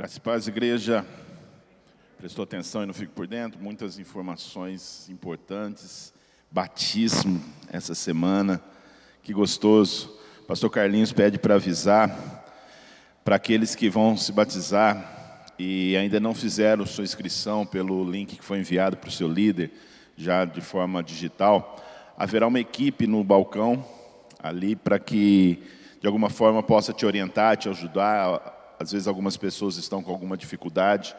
Graças paz, igreja. Prestou atenção e não fico por dentro. Muitas informações importantes. Batismo essa semana. Que gostoso. Pastor Carlinhos pede para avisar para aqueles que vão se batizar e ainda não fizeram sua inscrição pelo link que foi enviado para o seu líder, já de forma digital. Haverá uma equipe no balcão ali para que de alguma forma possa te orientar, te ajudar às vezes algumas pessoas estão com alguma dificuldade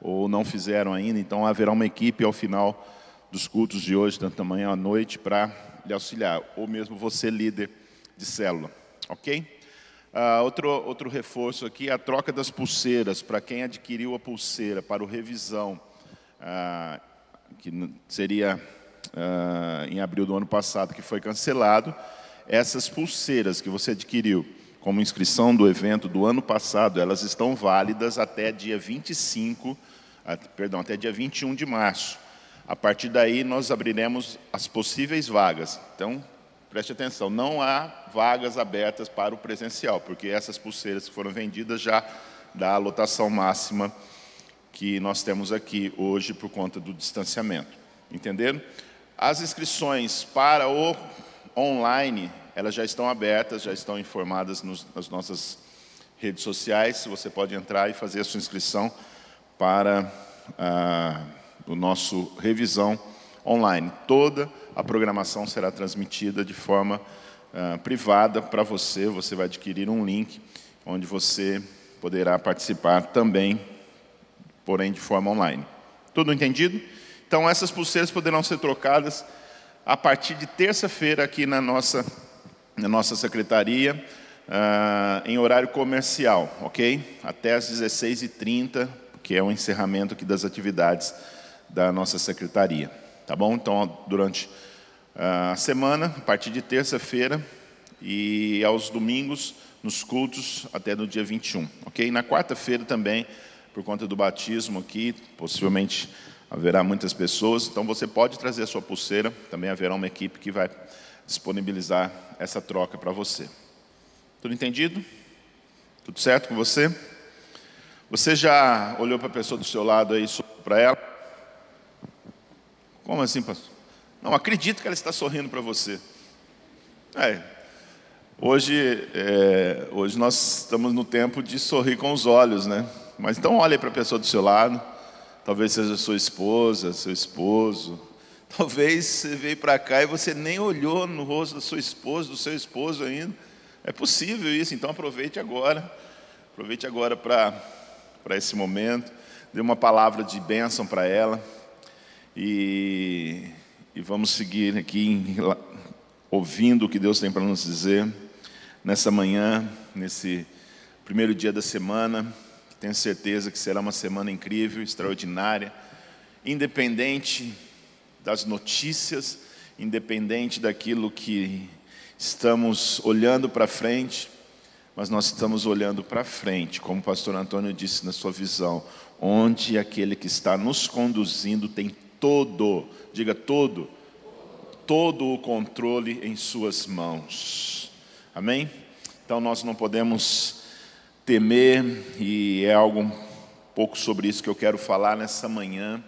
ou não fizeram ainda, então haverá uma equipe ao final dos cultos de hoje, tanto da manhã à noite, para lhe auxiliar, ou mesmo você, líder de célula, ok? Uh, outro, outro reforço aqui, a troca das pulseiras, para quem adquiriu a pulseira para o revisão, uh, que seria uh, em abril do ano passado, que foi cancelado, essas pulseiras que você adquiriu, como inscrição do evento do ano passado, elas estão válidas até dia 25, perdão, até dia 21 de março. A partir daí nós abriremos as possíveis vagas. Então, preste atenção, não há vagas abertas para o presencial, porque essas pulseiras que foram vendidas já dá a lotação máxima que nós temos aqui hoje por conta do distanciamento. Entenderam? As inscrições para o online elas já estão abertas, já estão informadas nos, nas nossas redes sociais. Você pode entrar e fazer a sua inscrição para ah, o nosso revisão online. Toda a programação será transmitida de forma ah, privada para você. Você vai adquirir um link onde você poderá participar também, porém de forma online. Tudo entendido? Então essas pulseiras poderão ser trocadas a partir de terça-feira aqui na nossa na nossa secretaria uh, em horário comercial, ok? Até às 16h30, que é o encerramento aqui das atividades da nossa secretaria, tá bom? Então, durante uh, a semana, a partir de terça-feira e aos domingos, nos cultos até no dia 21, ok? Na quarta-feira também, por conta do batismo aqui, possivelmente haverá muitas pessoas, então você pode trazer a sua pulseira, também haverá uma equipe que vai disponibilizar essa troca para você. Tudo entendido? Tudo certo com você? Você já olhou para a pessoa do seu lado aí, para ela? Como assim, pastor? Não, acredito que ela está sorrindo para você. É, hoje, é, hoje nós estamos no tempo de sorrir com os olhos, né? Mas então olhe para a pessoa do seu lado, talvez seja sua esposa, seu esposo, Talvez você veio para cá e você nem olhou no rosto da sua esposa, do seu esposo ainda. É possível isso, então aproveite agora. Aproveite agora para esse momento. Dê uma palavra de bênção para ela. E, e vamos seguir aqui ouvindo o que Deus tem para nos dizer nessa manhã, nesse primeiro dia da semana. Tenho certeza que será uma semana incrível, extraordinária, independente das notícias, independente daquilo que estamos olhando para frente, mas nós estamos olhando para frente, como o pastor Antônio disse na sua visão, onde aquele que está nos conduzindo tem todo, diga todo, todo o controle em suas mãos. Amém? Então nós não podemos temer, e é algo um pouco sobre isso que eu quero falar nessa manhã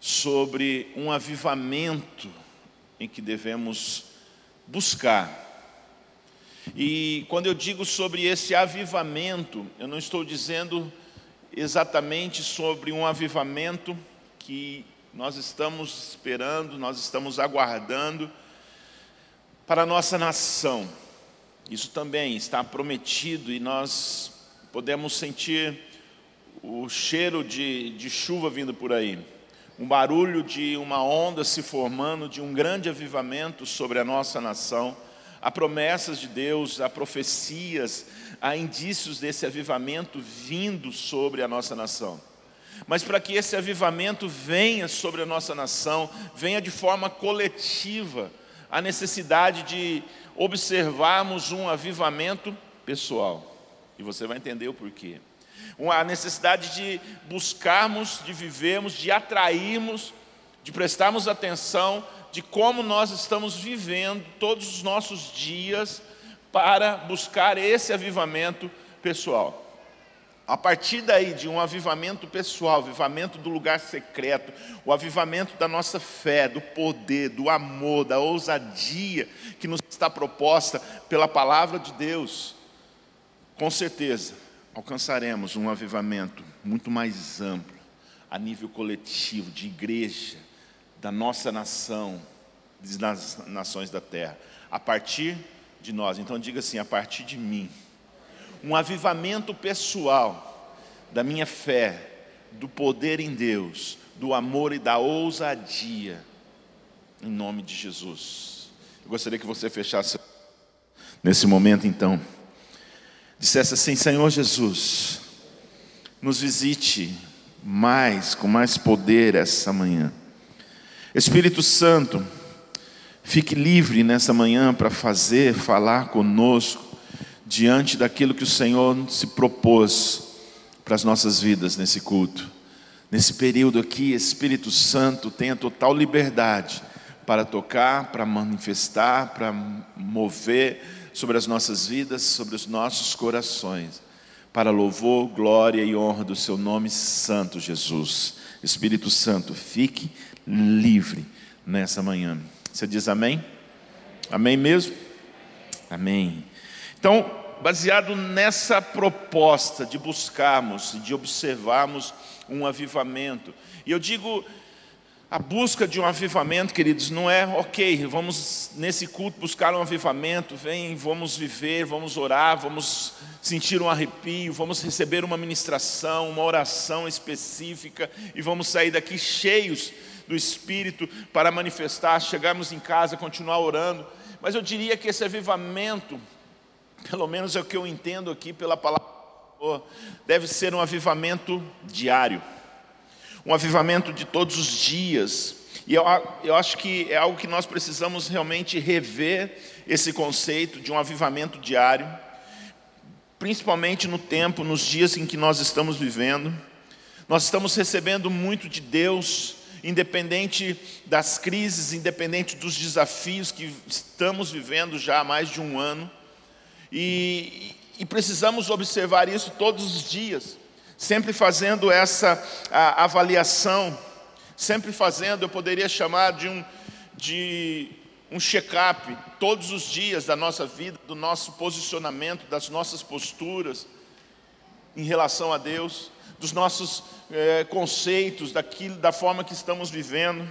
sobre um avivamento em que devemos buscar. E quando eu digo sobre esse avivamento, eu não estou dizendo exatamente sobre um avivamento que nós estamos esperando, nós estamos aguardando para a nossa nação. Isso também está prometido e nós podemos sentir o cheiro de, de chuva vindo por aí um barulho de uma onda se formando, de um grande avivamento sobre a nossa nação. Há promessas de Deus, há profecias, há indícios desse avivamento vindo sobre a nossa nação. Mas para que esse avivamento venha sobre a nossa nação, venha de forma coletiva, há necessidade de observarmos um avivamento pessoal. E você vai entender o porquê a necessidade de buscarmos, de vivermos, de atrairmos, de prestarmos atenção de como nós estamos vivendo todos os nossos dias para buscar esse avivamento pessoal. A partir daí, de um avivamento pessoal, avivamento do lugar secreto, o avivamento da nossa fé, do poder, do amor, da ousadia que nos está proposta pela palavra de Deus, com certeza alcançaremos um avivamento muito mais amplo, a nível coletivo, de igreja, da nossa nação, das nações da terra, a partir de nós. Então diga assim: a partir de mim um avivamento pessoal da minha fé, do poder em Deus, do amor e da ousadia, em nome de Jesus. Eu gostaria que você fechasse nesse momento então, dissesse assim: Senhor Jesus, nos visite mais, com mais poder essa manhã. Espírito Santo, fique livre nessa manhã para fazer, falar conosco diante daquilo que o Senhor se propôs para as nossas vidas nesse culto. Nesse período aqui, Espírito Santo tenha total liberdade para tocar, para manifestar, para mover sobre as nossas vidas, sobre os nossos corações, para louvor, glória e honra do seu nome santo, Jesus. Espírito Santo, fique livre nessa manhã. Você diz amém? Amém mesmo? Amém. Então, baseado nessa proposta de buscarmos, de observarmos um avivamento. E eu digo, a busca de um avivamento, queridos, não é ok, vamos nesse culto buscar um avivamento, vem, vamos viver, vamos orar, vamos sentir um arrepio, vamos receber uma ministração, uma oração específica e vamos sair daqui cheios do Espírito para manifestar, chegarmos em casa, continuar orando. Mas eu diria que esse avivamento pelo menos é o que eu entendo aqui pela palavra, deve ser um avivamento diário, um avivamento de todos os dias. E eu, eu acho que é algo que nós precisamos realmente rever esse conceito de um avivamento diário, principalmente no tempo, nos dias em que nós estamos vivendo. Nós estamos recebendo muito de Deus, independente das crises, independente dos desafios que estamos vivendo já há mais de um ano. E, e precisamos observar isso todos os dias, sempre fazendo essa avaliação, sempre fazendo, eu poderia chamar de um, de um check-up todos os dias da nossa vida, do nosso posicionamento, das nossas posturas em relação a Deus, dos nossos é, conceitos, daquilo, da forma que estamos vivendo.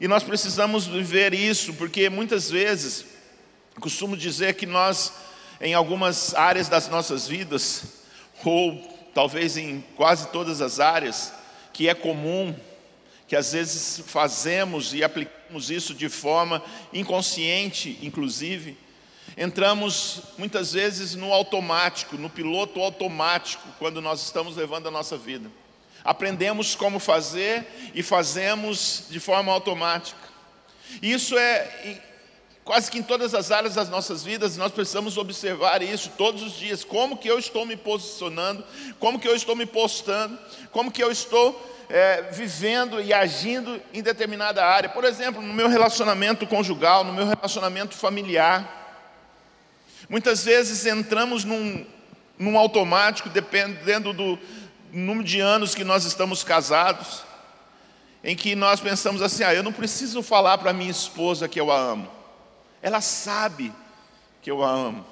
E nós precisamos viver isso, porque muitas vezes, costumo dizer que nós em algumas áreas das nossas vidas, ou talvez em quase todas as áreas, que é comum, que às vezes fazemos e aplicamos isso de forma inconsciente, inclusive, entramos muitas vezes no automático, no piloto automático, quando nós estamos levando a nossa vida. Aprendemos como fazer e fazemos de forma automática. Isso é Quase que em todas as áreas das nossas vidas nós precisamos observar isso todos os dias. Como que eu estou me posicionando, como que eu estou me postando, como que eu estou é, vivendo e agindo em determinada área. Por exemplo, no meu relacionamento conjugal, no meu relacionamento familiar. Muitas vezes entramos num, num automático, dependendo do número de anos que nós estamos casados, em que nós pensamos assim: ah, eu não preciso falar para minha esposa que eu a amo. Ela sabe que eu a amo.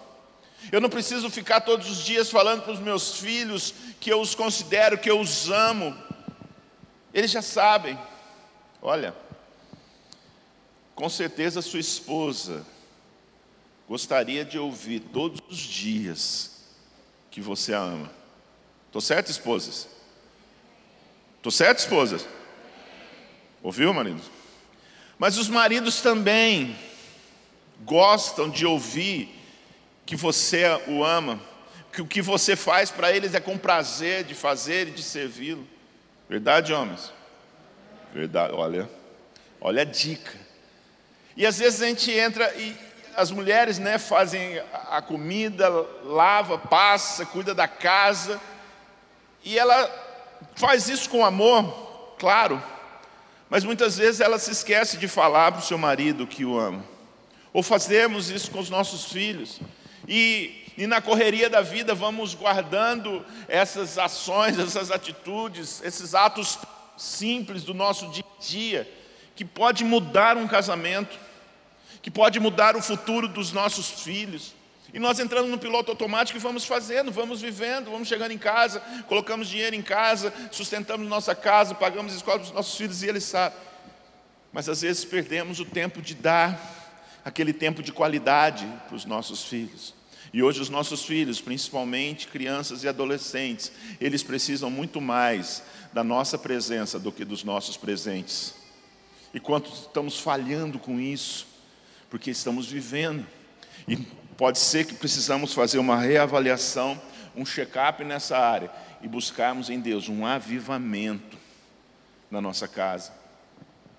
Eu não preciso ficar todos os dias falando para os meus filhos que eu os considero, que eu os amo. Eles já sabem. Olha, com certeza sua esposa gostaria de ouvir todos os dias que você a ama. Estou certo, esposas? Estou certo, esposas? Ouviu, marido? Mas os maridos também gostam de ouvir que você o ama, que o que você faz para eles é com prazer de fazer e de servi-lo. Verdade, homens? Verdade, olha, olha a dica. E às vezes a gente entra e as mulheres né, fazem a comida, lava, passa, cuida da casa, e ela faz isso com amor, claro, mas muitas vezes ela se esquece de falar para o seu marido que o ama ou fazemos isso com os nossos filhos. E e na correria da vida vamos guardando essas ações, essas atitudes, esses atos simples do nosso dia a dia, que pode mudar um casamento, que pode mudar o futuro dos nossos filhos. E nós entramos no piloto automático e vamos fazendo, vamos vivendo, vamos chegando em casa, colocamos dinheiro em casa, sustentamos nossa casa, pagamos escola para os nossos filhos e eles sabem. Mas às vezes perdemos o tempo de dar aquele tempo de qualidade para os nossos filhos. E hoje os nossos filhos, principalmente crianças e adolescentes, eles precisam muito mais da nossa presença do que dos nossos presentes. E quanto estamos falhando com isso, porque estamos vivendo. E pode ser que precisamos fazer uma reavaliação, um check-up nessa área e buscarmos em Deus um avivamento na nossa casa.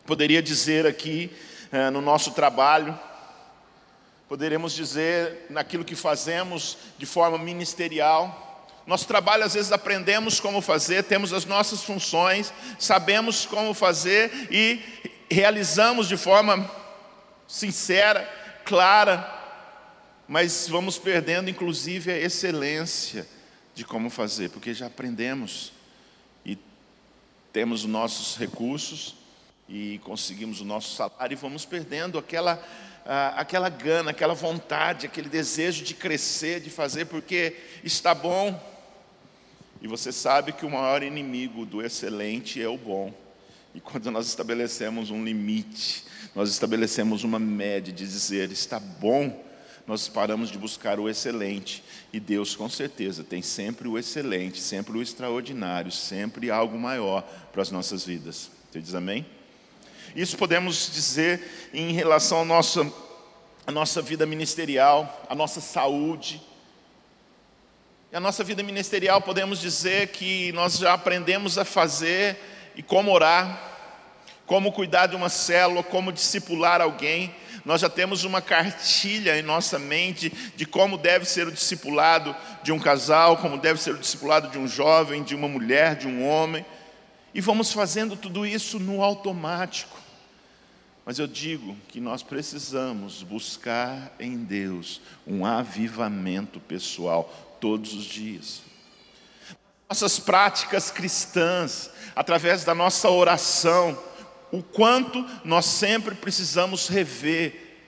Poderia dizer aqui eh, no nosso trabalho, poderemos dizer naquilo que fazemos de forma ministerial. Nosso trabalho, às vezes, aprendemos como fazer, temos as nossas funções, sabemos como fazer e realizamos de forma sincera, clara, mas vamos perdendo, inclusive, a excelência de como fazer, porque já aprendemos e temos os nossos recursos e conseguimos o nosso salário e vamos perdendo aquela aquela gana, aquela vontade, aquele desejo de crescer, de fazer, porque está bom. E você sabe que o maior inimigo do excelente é o bom. E quando nós estabelecemos um limite, nós estabelecemos uma média de dizer está bom, nós paramos de buscar o excelente. E Deus, com certeza, tem sempre o excelente, sempre o extraordinário, sempre algo maior para as nossas vidas. Você diz amém? Isso podemos dizer em relação à nossa, à nossa vida ministerial, à nossa saúde. E a nossa vida ministerial, podemos dizer que nós já aprendemos a fazer e como orar, como cuidar de uma célula, como discipular alguém. Nós já temos uma cartilha em nossa mente de como deve ser o discipulado de um casal, como deve ser o discipulado de um jovem, de uma mulher, de um homem. E vamos fazendo tudo isso no automático. Mas eu digo que nós precisamos buscar em Deus um avivamento pessoal todos os dias. Nossas práticas cristãs, através da nossa oração, o quanto nós sempre precisamos rever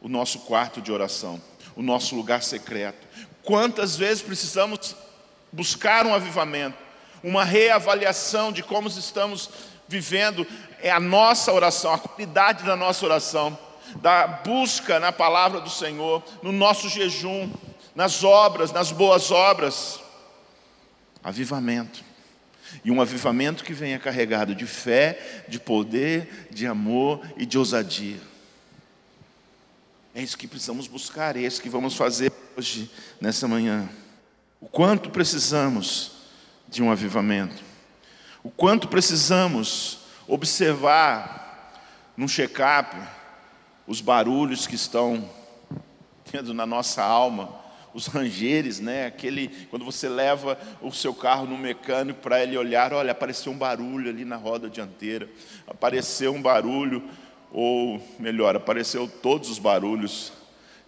o nosso quarto de oração, o nosso lugar secreto. Quantas vezes precisamos buscar um avivamento, uma reavaliação de como estamos vivendo é a nossa oração, a qualidade da nossa oração, da busca na palavra do Senhor, no nosso jejum, nas obras, nas boas obras. Avivamento. E um avivamento que venha carregado de fé, de poder, de amor e de ousadia. É isso que precisamos buscar, é isso que vamos fazer hoje, nessa manhã. O quanto precisamos de um avivamento. O quanto precisamos observar num check-up os barulhos que estão tendo na nossa alma, os rangeres, né? Aquele quando você leva o seu carro no mecânico para ele olhar, olha, apareceu um barulho ali na roda dianteira, apareceu um barulho ou melhor, apareceu todos os barulhos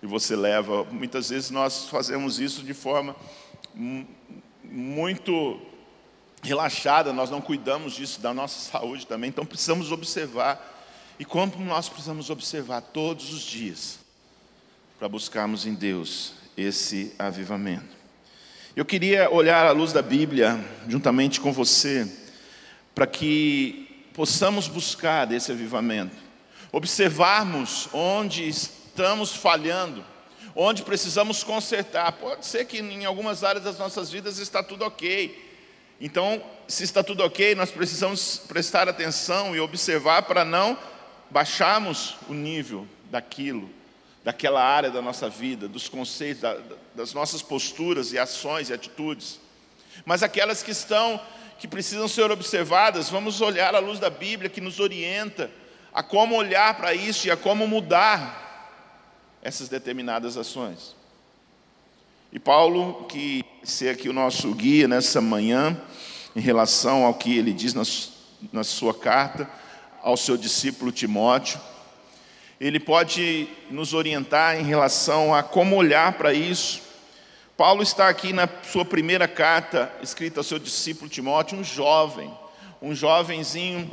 e você leva. Muitas vezes nós fazemos isso de forma muito relaxada, nós não cuidamos disso, da nossa saúde também, então precisamos observar. E como nós precisamos observar todos os dias para buscarmos em Deus esse avivamento. Eu queria olhar à luz da Bíblia, juntamente com você, para que possamos buscar desse avivamento, observarmos onde estamos falhando, onde precisamos consertar. Pode ser que em algumas áreas das nossas vidas está tudo ok, então, se está tudo ok, nós precisamos prestar atenção e observar para não baixarmos o nível daquilo, daquela área da nossa vida, dos conceitos, das nossas posturas e ações e atitudes. Mas aquelas que estão, que precisam ser observadas, vamos olhar à luz da Bíblia que nos orienta a como olhar para isso e a como mudar essas determinadas ações. E Paulo, que ser aqui o nosso guia nessa manhã, em relação ao que ele diz na, sua carta ao seu discípulo Timóteo, ele pode nos orientar em relação a como olhar para isso. Paulo está aqui na sua primeira carta, escrita ao seu discípulo Timóteo, um jovem, um jovenzinho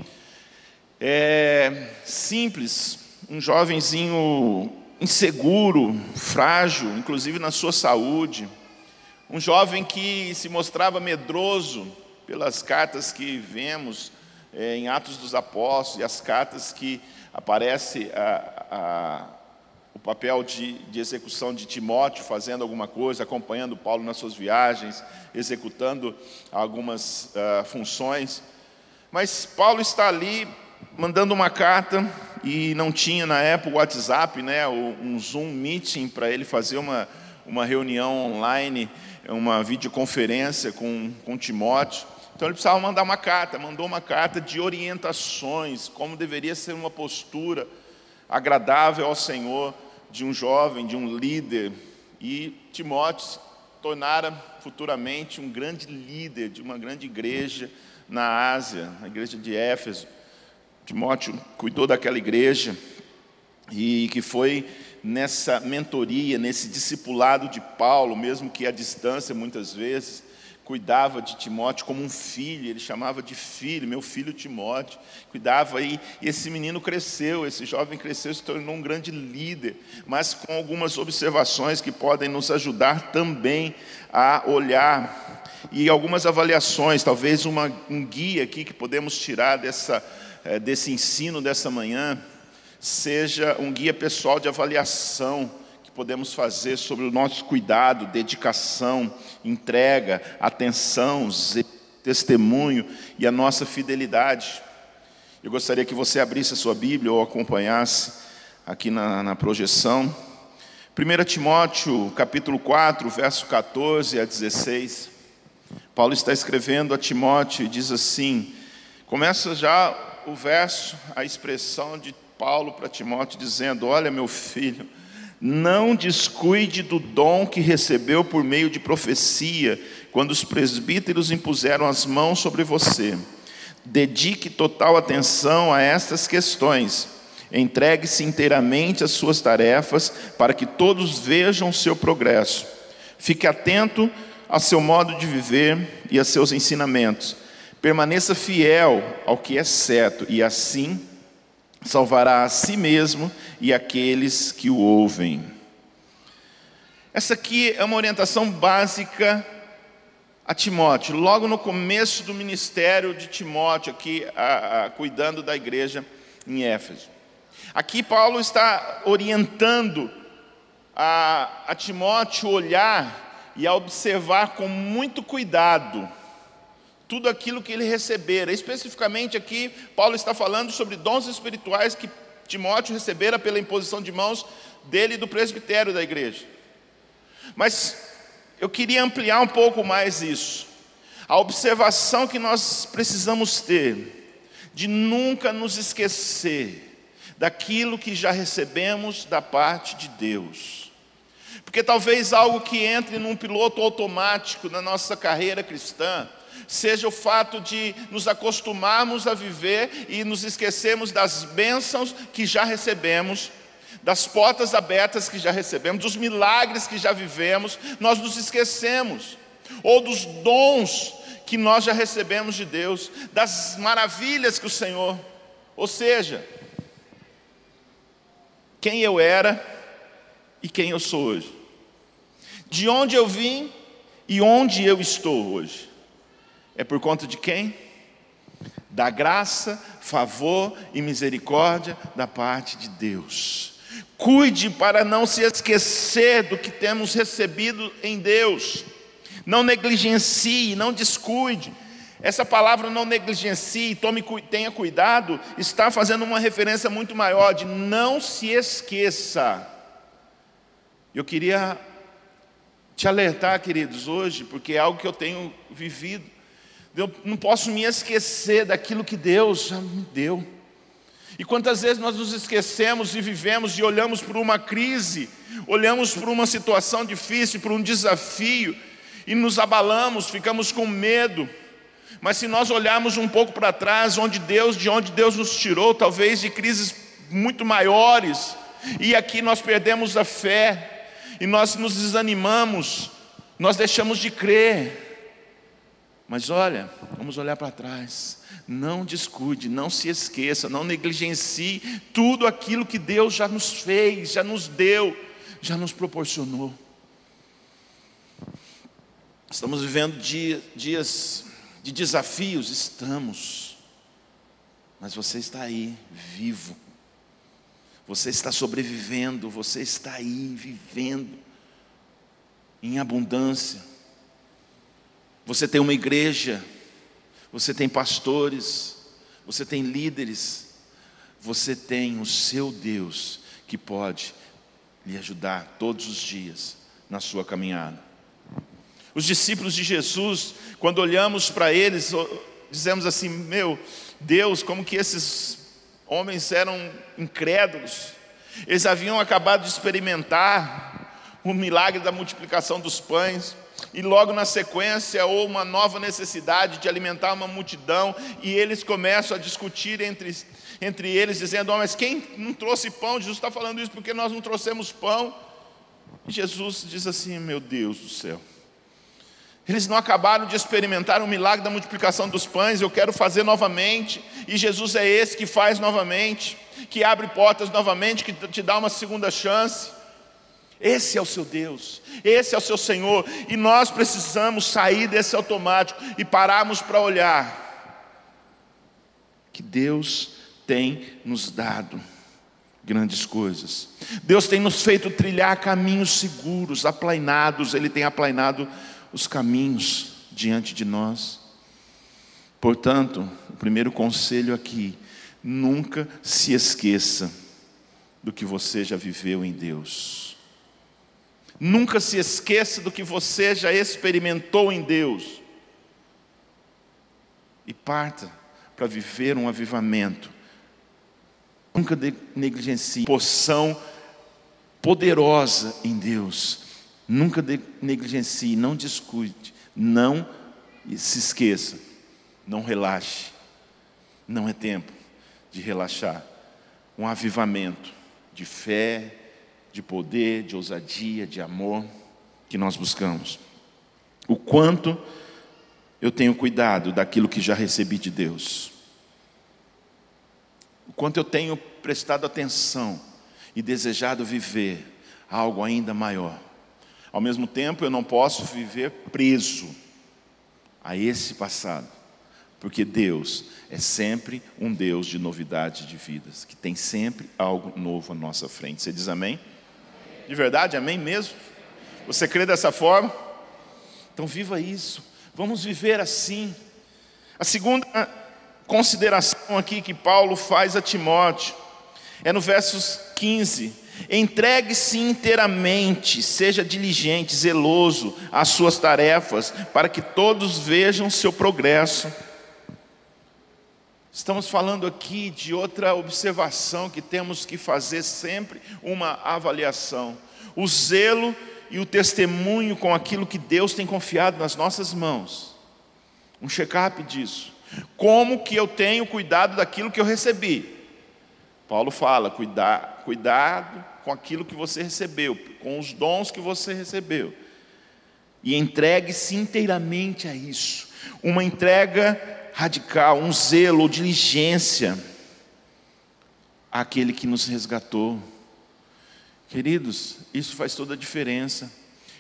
é, simples, um jovenzinho inseguro, frágil, inclusive na sua saúde, um jovem que se mostrava medroso pelas cartas que vemos é, em Atos dos Apóstolos e as cartas que aparece a, a, o papel de, de execução de Timóteo fazendo alguma coisa, acompanhando Paulo nas suas viagens, executando algumas uh, funções. Mas Paulo está ali mandando uma carta e não tinha na época o WhatsApp, né, um Zoom meeting para ele fazer uma, uma reunião online, uma videoconferência com, com Timóteo. Então ele precisava mandar uma carta, mandou uma carta de orientações, como deveria ser uma postura agradável ao Senhor de um jovem, de um líder. E Timóteo se tornara futuramente um grande líder de uma grande igreja na Ásia, a igreja de Éfeso. Timóteo cuidou daquela igreja e que foi nessa mentoria, nesse discipulado de Paulo, mesmo que à distância muitas vezes, cuidava de Timóteo como um filho, ele chamava de filho, meu filho Timóteo, cuidava aí, e esse menino cresceu, esse jovem cresceu, se tornou um grande líder, mas com algumas observações que podem nos ajudar também a olhar, e algumas avaliações, talvez uma, um guia aqui que podemos tirar dessa, desse ensino dessa manhã, seja um guia pessoal de avaliação, podemos fazer sobre o nosso cuidado, dedicação, entrega, atenção, testemunho e a nossa fidelidade. Eu gostaria que você abrisse a sua Bíblia ou acompanhasse aqui na, na projeção. 1 Timóteo, capítulo 4, verso 14 a 16. Paulo está escrevendo a Timóteo e diz assim: começa já o verso, a expressão de Paulo para Timóteo, dizendo: Olha, meu filho não descuide do dom que recebeu por meio de profecia, quando os presbíteros impuseram as mãos sobre você. Dedique total atenção a estas questões. Entregue-se inteiramente às suas tarefas, para que todos vejam o seu progresso. Fique atento ao seu modo de viver e a seus ensinamentos. Permaneça fiel ao que é certo, e assim salvará a si mesmo e aqueles que o ouvem. Essa aqui é uma orientação básica a Timóteo, logo no começo do ministério de Timóteo, aqui a, a, cuidando da igreja em Éfeso. Aqui Paulo está orientando a, a Timóteo olhar e a observar com muito cuidado tudo aquilo que ele recebera. Especificamente aqui, Paulo está falando sobre dons espirituais que Timóteo recebera pela imposição de mãos dele e do presbitério da igreja. Mas eu queria ampliar um pouco mais isso. A observação que nós precisamos ter de nunca nos esquecer daquilo que já recebemos da parte de Deus. Porque talvez algo que entre num piloto automático na nossa carreira cristã, seja o fato de nos acostumarmos a viver e nos esquecermos das bênçãos que já recebemos, das portas abertas que já recebemos, dos milagres que já vivemos, nós nos esquecemos, ou dos dons que nós já recebemos de Deus, das maravilhas que o Senhor, ou seja, quem eu era e quem eu sou hoje, de onde eu vim e onde eu estou hoje. É por conta de quem? Da graça, favor e misericórdia da parte de Deus. Cuide para não se esquecer do que temos recebido em Deus. Não negligencie, não descuide. Essa palavra não negligencie, tome, tenha cuidado, está fazendo uma referência muito maior de não se esqueça. Eu queria te alertar, queridos, hoje, porque é algo que eu tenho vivido. Eu não posso me esquecer daquilo que Deus já me deu. E quantas vezes nós nos esquecemos e vivemos e olhamos por uma crise, olhamos por uma situação difícil, por um desafio, e nos abalamos, ficamos com medo. Mas se nós olharmos um pouco para trás, onde Deus, de onde Deus nos tirou, talvez de crises muito maiores, e aqui nós perdemos a fé, e nós nos desanimamos, nós deixamos de crer. Mas olha, vamos olhar para trás. Não descuide, não se esqueça, não negligencie tudo aquilo que Deus já nos fez, já nos deu, já nos proporcionou. Estamos vivendo dia, dias de desafios, estamos. Mas você está aí, vivo. Você está sobrevivendo, você está aí, vivendo em abundância. Você tem uma igreja, você tem pastores, você tem líderes, você tem o seu Deus que pode lhe ajudar todos os dias na sua caminhada. Os discípulos de Jesus, quando olhamos para eles, dizemos assim: Meu Deus, como que esses homens eram incrédulos, eles haviam acabado de experimentar o milagre da multiplicação dos pães, e logo na sequência, ou uma nova necessidade de alimentar uma multidão, e eles começam a discutir entre, entre eles, dizendo: oh, Mas quem não trouxe pão? Jesus está falando isso porque nós não trouxemos pão. E Jesus diz assim: Meu Deus do céu. Eles não acabaram de experimentar o milagre da multiplicação dos pães, eu quero fazer novamente, e Jesus é esse que faz novamente, que abre portas novamente, que te dá uma segunda chance. Esse é o seu Deus, esse é o seu Senhor, e nós precisamos sair desse automático e pararmos para olhar que Deus tem nos dado grandes coisas. Deus tem nos feito trilhar caminhos seguros, aplainados, Ele tem aplainado os caminhos diante de nós. Portanto, o primeiro conselho aqui: nunca se esqueça do que você já viveu em Deus. Nunca se esqueça do que você já experimentou em Deus. E parta para viver um avivamento. Nunca negligencie poção poderosa em Deus. Nunca negligencie, não descuide, não se esqueça, não relaxe. Não é tempo de relaxar. Um avivamento de fé, de poder, de ousadia, de amor que nós buscamos. O quanto eu tenho cuidado daquilo que já recebi de Deus. O quanto eu tenho prestado atenção e desejado viver algo ainda maior. Ao mesmo tempo, eu não posso viver preso a esse passado, porque Deus é sempre um Deus de novidade de vidas, que tem sempre algo novo à nossa frente. Você diz amém? De verdade, amém mesmo? Você crê dessa forma? Então viva isso. Vamos viver assim. A segunda consideração aqui que Paulo faz a Timóteo é no versos 15. Entregue-se inteiramente, seja diligente, zeloso às suas tarefas, para que todos vejam seu progresso Estamos falando aqui de outra observação que temos que fazer sempre uma avaliação. O zelo e o testemunho com aquilo que Deus tem confiado nas nossas mãos. Um check-up disso. Como que eu tenho cuidado daquilo que eu recebi? Paulo fala: cuidar, cuidado com aquilo que você recebeu, com os dons que você recebeu. E entregue-se inteiramente a isso. Uma entrega radical, um zelo ou diligência àquele que nos resgatou. Queridos, isso faz toda a diferença.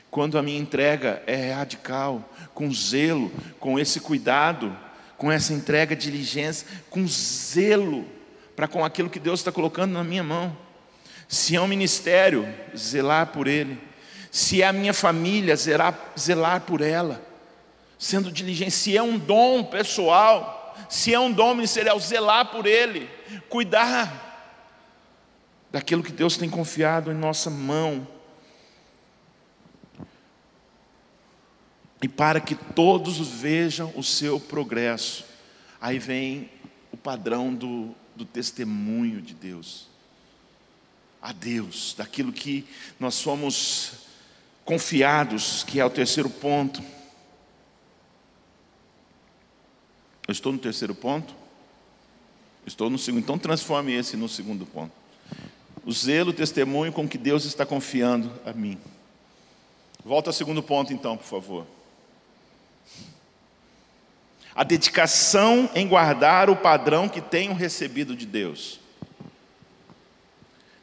Quando a minha entrega é radical, com zelo, com esse cuidado, com essa entrega, diligência, com zelo para com aquilo que Deus está colocando na minha mão. Se é um ministério, zelar por ele. Se é a minha família, zelar, zelar por ela sendo diligente, se é um dom pessoal, se é um dom ministerial, zelar por ele, cuidar daquilo que Deus tem confiado em nossa mão. E para que todos vejam o seu progresso. Aí vem o padrão do, do testemunho de Deus. A Deus, daquilo que nós somos confiados, que é o terceiro ponto. Eu estou no terceiro ponto? Estou no segundo. Então transforme esse no segundo ponto. O zelo, o testemunho com que Deus está confiando a mim. Volta ao segundo ponto, então, por favor. A dedicação em guardar o padrão que tenho recebido de Deus.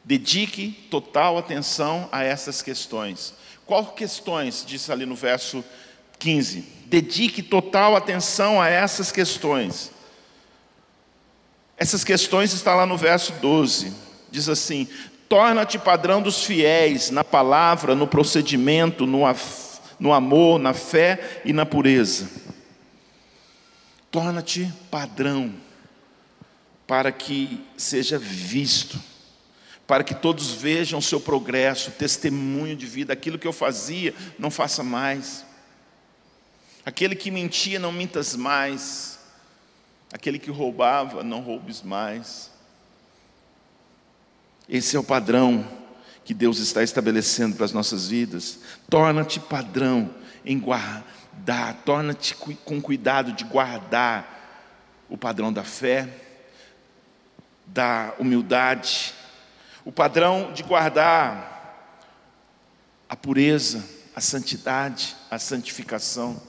Dedique total atenção a essas questões. Qual questões? Diz ali no verso 15. Dedique total atenção a essas questões. Essas questões estão lá no verso 12. Diz assim: Torna-te padrão dos fiéis na palavra, no procedimento, no, no amor, na fé e na pureza. Torna-te padrão para que seja visto, para que todos vejam o seu progresso, testemunho de vida, aquilo que eu fazia, não faça mais. Aquele que mentia, não mintas mais. Aquele que roubava, não roubes mais. Esse é o padrão que Deus está estabelecendo para as nossas vidas. Torna-te padrão em guardar, torna-te com cuidado de guardar o padrão da fé, da humildade, o padrão de guardar a pureza, a santidade, a santificação.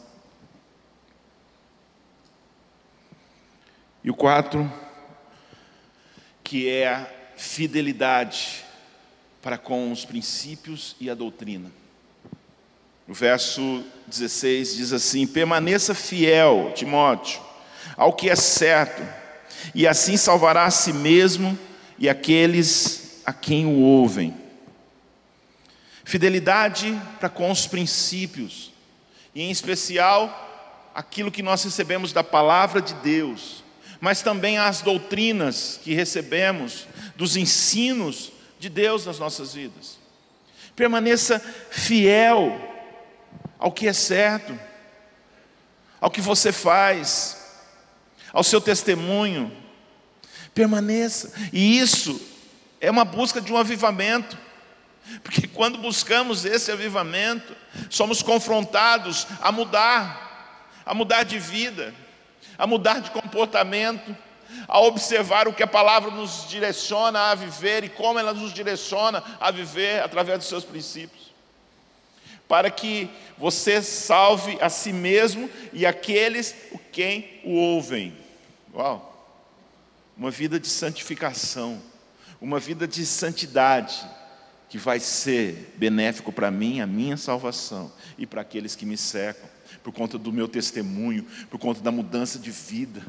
E o quatro, que é a fidelidade para com os princípios e a doutrina. O verso 16 diz assim: Permaneça fiel, Timóteo, ao que é certo, e assim salvará a si mesmo e aqueles a quem o ouvem. Fidelidade para com os princípios, e em especial aquilo que nós recebemos da palavra de Deus mas também às doutrinas que recebemos, dos ensinos de Deus nas nossas vidas. Permaneça fiel ao que é certo, ao que você faz, ao seu testemunho. Permaneça, e isso é uma busca de um avivamento. Porque quando buscamos esse avivamento, somos confrontados a mudar, a mudar de vida, a mudar de comportamento, a observar o que a palavra nos direciona a viver e como ela nos direciona a viver através dos seus princípios. Para que você salve a si mesmo e aqueles quem o ouvem. Uau! Uma vida de santificação, uma vida de santidade, que vai ser benéfico para mim, a minha salvação e para aqueles que me cercam por conta do meu testemunho, por conta da mudança de vida.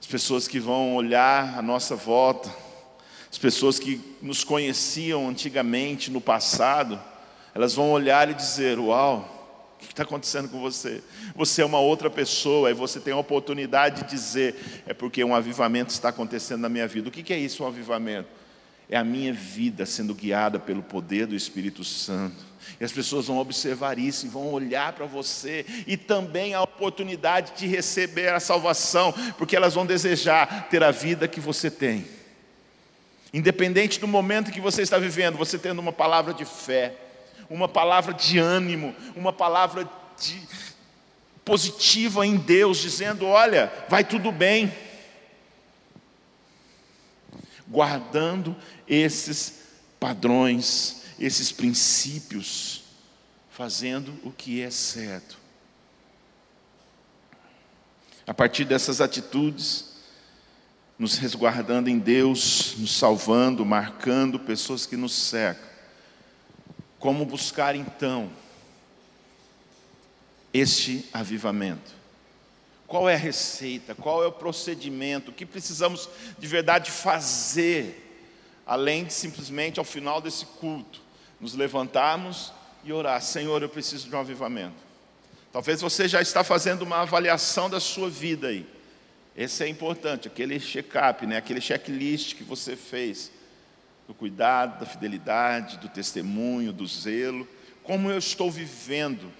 As pessoas que vão olhar a nossa volta, as pessoas que nos conheciam antigamente, no passado, elas vão olhar e dizer: Uau, o que está acontecendo com você? Você é uma outra pessoa e você tem a oportunidade de dizer: É porque um avivamento está acontecendo na minha vida. O que é isso, um avivamento? É a minha vida sendo guiada pelo poder do Espírito Santo e as pessoas vão observar isso e vão olhar para você, e também a oportunidade de receber a salvação, porque elas vão desejar ter a vida que você tem. Independente do momento que você está vivendo, você tendo uma palavra de fé, uma palavra de ânimo, uma palavra de positiva em Deus, dizendo: olha, vai tudo bem. Guardando esses padrões esses princípios, fazendo o que é certo. A partir dessas atitudes, nos resguardando em Deus, nos salvando, marcando pessoas que nos cercam. Como buscar então este avivamento? Qual é a receita? Qual é o procedimento? O que precisamos de verdade fazer, além de simplesmente ao final desse culto nos levantarmos e orar: Senhor, eu preciso de um avivamento. Talvez você já está fazendo uma avaliação da sua vida aí. Esse é importante, aquele check-up, né? aquele checklist que você fez, do cuidado, da fidelidade, do testemunho, do zelo. Como eu estou vivendo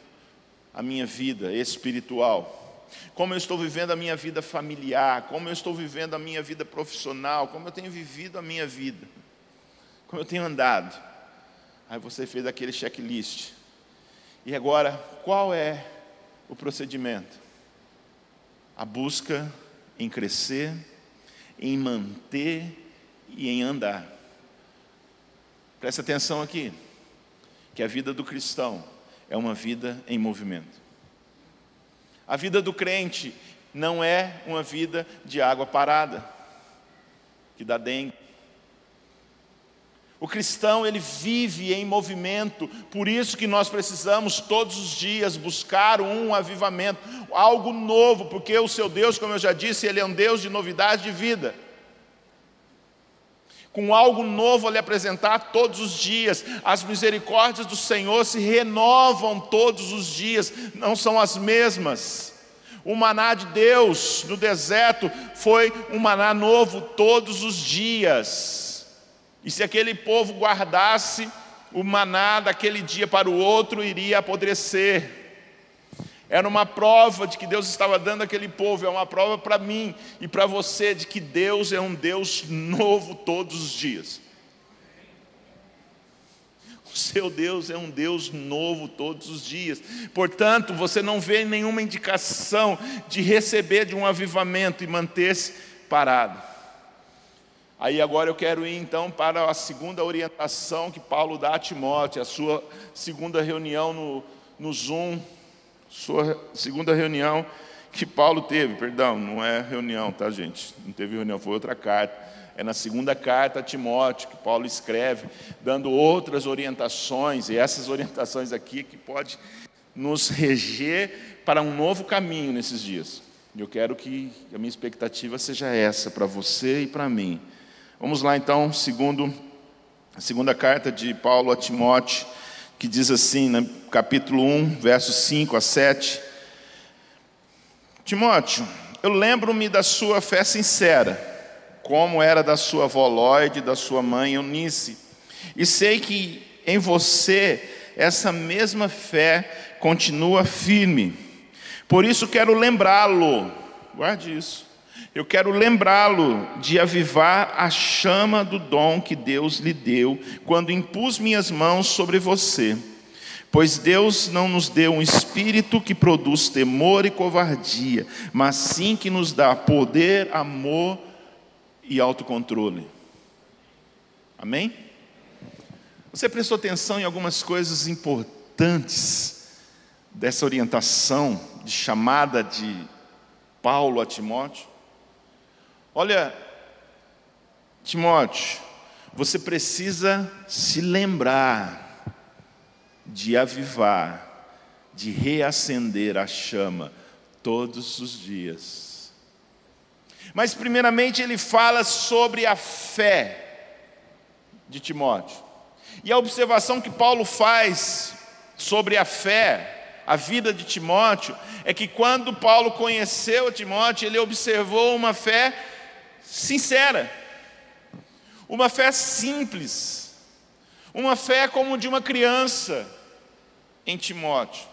a minha vida espiritual? Como eu estou vivendo a minha vida familiar? Como eu estou vivendo a minha vida profissional? Como eu tenho vivido a minha vida? Como eu tenho andado? Aí você fez aquele checklist. E agora, qual é o procedimento? A busca em crescer, em manter e em andar. Presta atenção aqui. que a vida do cristão é uma vida em movimento. A vida do crente não é uma vida de água parada, que dá dengue. O cristão, ele vive em movimento, por isso que nós precisamos todos os dias buscar um avivamento, algo novo, porque o seu Deus, como eu já disse, ele é um Deus de novidade de vida. Com algo novo a lhe apresentar todos os dias, as misericórdias do Senhor se renovam todos os dias, não são as mesmas. O maná de Deus no deserto foi um maná novo todos os dias. E se aquele povo guardasse o maná daquele dia para o outro, iria apodrecer. Era uma prova de que Deus estava dando àquele povo, é uma prova para mim e para você de que Deus é um Deus novo todos os dias. O seu Deus é um Deus novo todos os dias. Portanto, você não vê nenhuma indicação de receber de um avivamento e manter-se parado. Aí agora eu quero ir então para a segunda orientação que Paulo dá a Timóteo, a sua segunda reunião no, no Zoom, sua segunda reunião que Paulo teve, perdão, não é reunião, tá gente? Não teve reunião, foi outra carta. É na segunda carta a Timóteo que Paulo escreve, dando outras orientações, e essas orientações aqui que pode nos reger para um novo caminho nesses dias. Eu quero que a minha expectativa seja essa para você e para mim Vamos lá então, segundo a segunda carta de Paulo a Timóteo, que diz assim, no capítulo 1, versos 5 a 7. Timóteo, eu lembro-me da sua fé sincera, como era da sua avó da sua mãe Eunice, e sei que em você essa mesma fé continua firme. Por isso quero lembrá-lo, guarde isso, eu quero lembrá-lo de avivar a chama do dom que Deus lhe deu quando impus minhas mãos sobre você. Pois Deus não nos deu um espírito que produz temor e covardia, mas sim que nos dá poder, amor e autocontrole. Amém? Você prestou atenção em algumas coisas importantes dessa orientação de chamada de Paulo a Timóteo? Olha, Timóteo, você precisa se lembrar de avivar, de reacender a chama todos os dias. Mas, primeiramente, ele fala sobre a fé de Timóteo. E a observação que Paulo faz sobre a fé, a vida de Timóteo, é que quando Paulo conheceu Timóteo, ele observou uma fé sincera, uma fé simples, uma fé como de uma criança em Timóteo.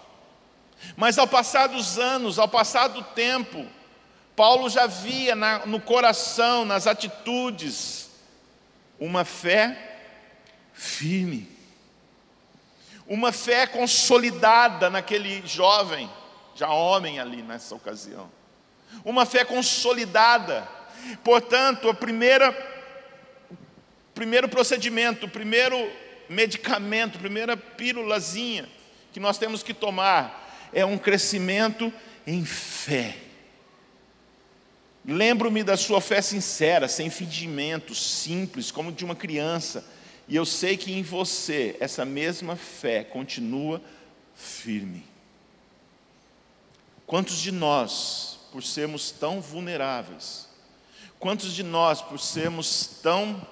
Mas ao passar dos anos, ao passar do tempo, Paulo já via na, no coração, nas atitudes, uma fé firme, uma fé consolidada naquele jovem, já homem ali nessa ocasião, uma fé consolidada Portanto, a primeira, o primeiro procedimento, o primeiro medicamento, a primeira pílulazinha que nós temos que tomar é um crescimento em fé. Lembro-me da sua fé sincera, sem fingimento, simples, como de uma criança, e eu sei que em você essa mesma fé continua firme. Quantos de nós, por sermos tão vulneráveis, Quantos de nós, por sermos tão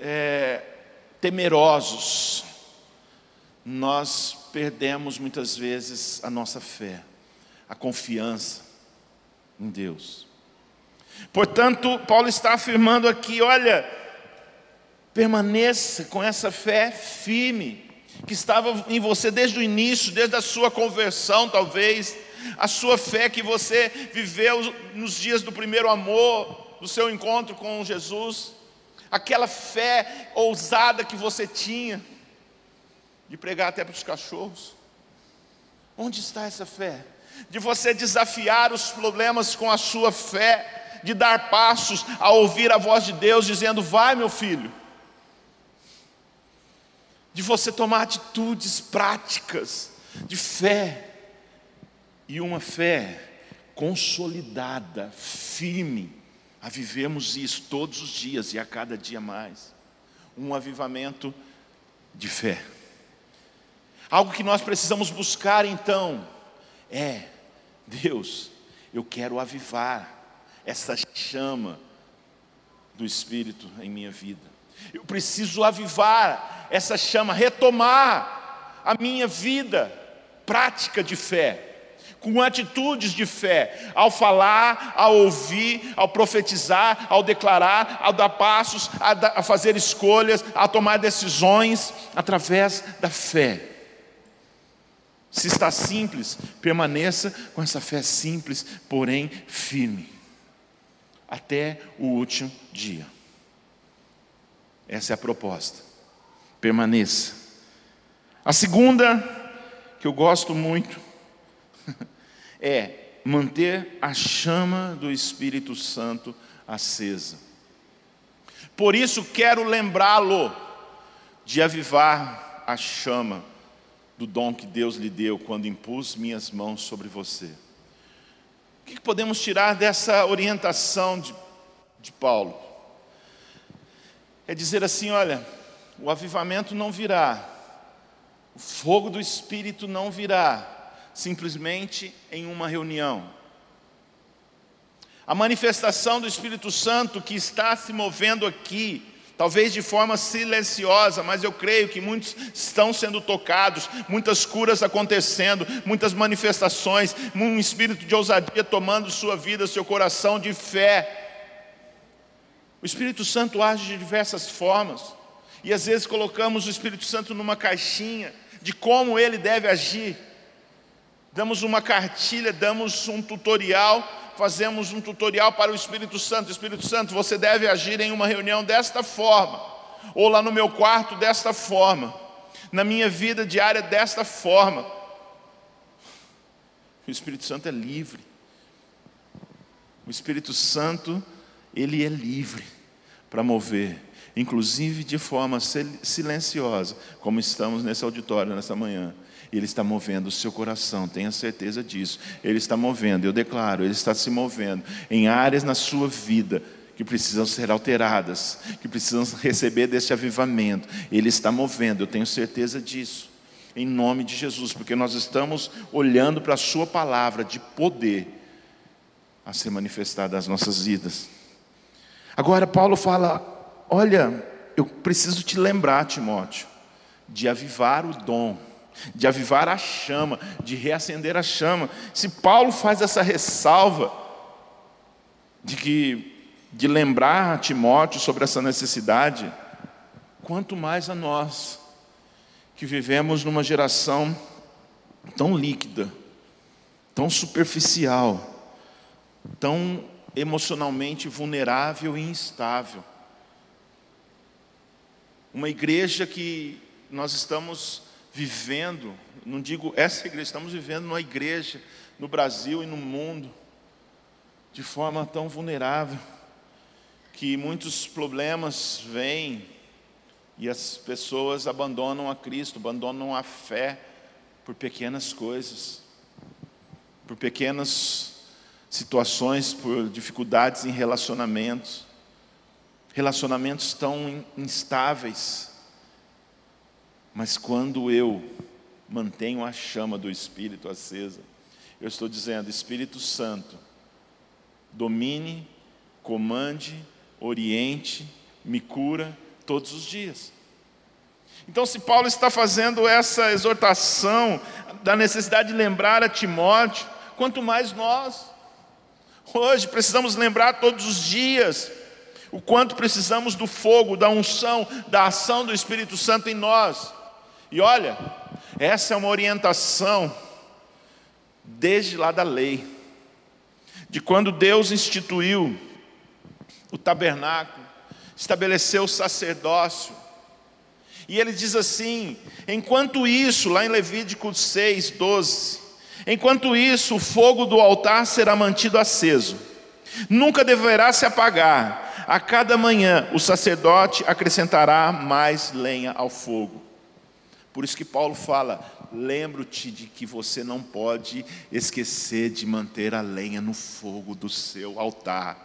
é, temerosos, nós perdemos muitas vezes a nossa fé, a confiança em Deus. Portanto, Paulo está afirmando aqui: olha, permaneça com essa fé firme, que estava em você desde o início, desde a sua conversão, talvez, a sua fé que você viveu nos dias do primeiro amor, do seu encontro com Jesus, aquela fé ousada que você tinha, de pregar até para os cachorros. Onde está essa fé? De você desafiar os problemas com a sua fé, de dar passos a ouvir a voz de Deus dizendo: Vai, meu filho, de você tomar atitudes práticas de fé, e uma fé consolidada, firme, a vivermos isso todos os dias e a cada dia mais. Um avivamento de fé. Algo que nós precisamos buscar então é, Deus, eu quero avivar essa chama do Espírito em minha vida. Eu preciso avivar essa chama, retomar a minha vida prática de fé, com atitudes de fé, ao falar, ao ouvir, ao profetizar, ao declarar, ao dar passos, a, a fazer escolhas, a tomar decisões através da fé. Se está simples, permaneça com essa fé simples, porém firme, até o último dia. Essa é a proposta. Permaneça. A segunda, que eu gosto muito, é manter a chama do Espírito Santo acesa. Por isso quero lembrá-lo de avivar a chama do dom que Deus lhe deu quando impus minhas mãos sobre você. O que podemos tirar dessa orientação de, de Paulo? É dizer assim: olha, o avivamento não virá, o fogo do Espírito não virá simplesmente em uma reunião. A manifestação do Espírito Santo que está se movendo aqui, talvez de forma silenciosa, mas eu creio que muitos estão sendo tocados, muitas curas acontecendo, muitas manifestações, um espírito de ousadia tomando sua vida, seu coração de fé. O Espírito Santo age de diversas formas, e às vezes colocamos o Espírito Santo numa caixinha de como ele deve agir. Damos uma cartilha, damos um tutorial, fazemos um tutorial para o Espírito Santo. Espírito Santo, você deve agir em uma reunião desta forma, ou lá no meu quarto desta forma, na minha vida diária desta forma. O Espírito Santo é livre. O Espírito Santo, ele é livre para mover, inclusive de forma silenciosa, como estamos nesse auditório nessa manhã. Ele está movendo o seu coração, tenha certeza disso. Ele está movendo, eu declaro, ele está se movendo em áreas na sua vida que precisam ser alteradas, que precisam receber desse avivamento. Ele está movendo, eu tenho certeza disso. Em nome de Jesus, porque nós estamos olhando para a sua palavra de poder a ser manifestada nas nossas vidas. Agora Paulo fala: "Olha, eu preciso te lembrar, Timóteo, de avivar o dom de avivar a chama, de reacender a chama. Se Paulo faz essa ressalva de que de lembrar a Timóteo sobre essa necessidade, quanto mais a nós que vivemos numa geração tão líquida, tão superficial, tão emocionalmente vulnerável e instável. Uma igreja que nós estamos vivendo, não digo essa igreja, estamos vivendo numa igreja no Brasil e no mundo de forma tão vulnerável que muitos problemas vêm e as pessoas abandonam a Cristo, abandonam a fé por pequenas coisas, por pequenas situações, por dificuldades em relacionamentos, relacionamentos tão instáveis mas quando eu mantenho a chama do Espírito acesa, eu estou dizendo: Espírito Santo, domine, comande, oriente, me cura todos os dias. Então, se Paulo está fazendo essa exortação da necessidade de lembrar a Timóteo, quanto mais nós, hoje precisamos lembrar todos os dias o quanto precisamos do fogo, da unção, da ação do Espírito Santo em nós. E olha, essa é uma orientação desde lá da lei, de quando Deus instituiu o tabernáculo, estabeleceu o sacerdócio. E ele diz assim: enquanto isso, lá em Levítico 6, 12, enquanto isso, o fogo do altar será mantido aceso, nunca deverá se apagar, a cada manhã o sacerdote acrescentará mais lenha ao fogo. Por isso que Paulo fala: lembro-te de que você não pode esquecer de manter a lenha no fogo do seu altar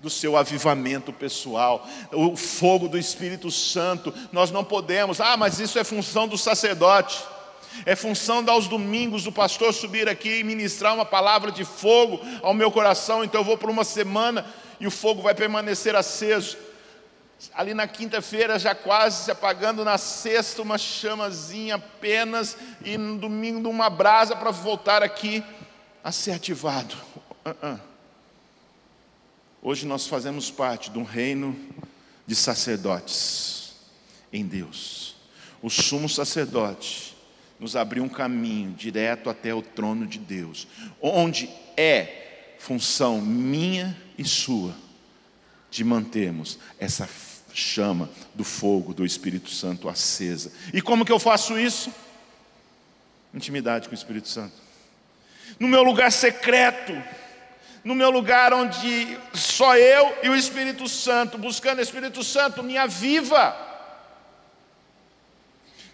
do seu avivamento pessoal, o fogo do Espírito Santo. Nós não podemos, ah, mas isso é função do sacerdote. É função aos domingos o pastor subir aqui e ministrar uma palavra de fogo ao meu coração. Então eu vou por uma semana e o fogo vai permanecer aceso. Ali na quinta-feira, já quase se apagando, na sexta, uma chamazinha apenas, e no domingo, uma brasa para voltar aqui a ser ativado. Uh -uh. Hoje nós fazemos parte de um reino de sacerdotes em Deus. O sumo sacerdote nos abriu um caminho direto até o trono de Deus, onde é função minha e sua de mantermos essa chama do fogo do Espírito Santo acesa. E como que eu faço isso? Intimidade com o Espírito Santo. No meu lugar secreto, no meu lugar onde só eu e o Espírito Santo, buscando o Espírito Santo, me aviva,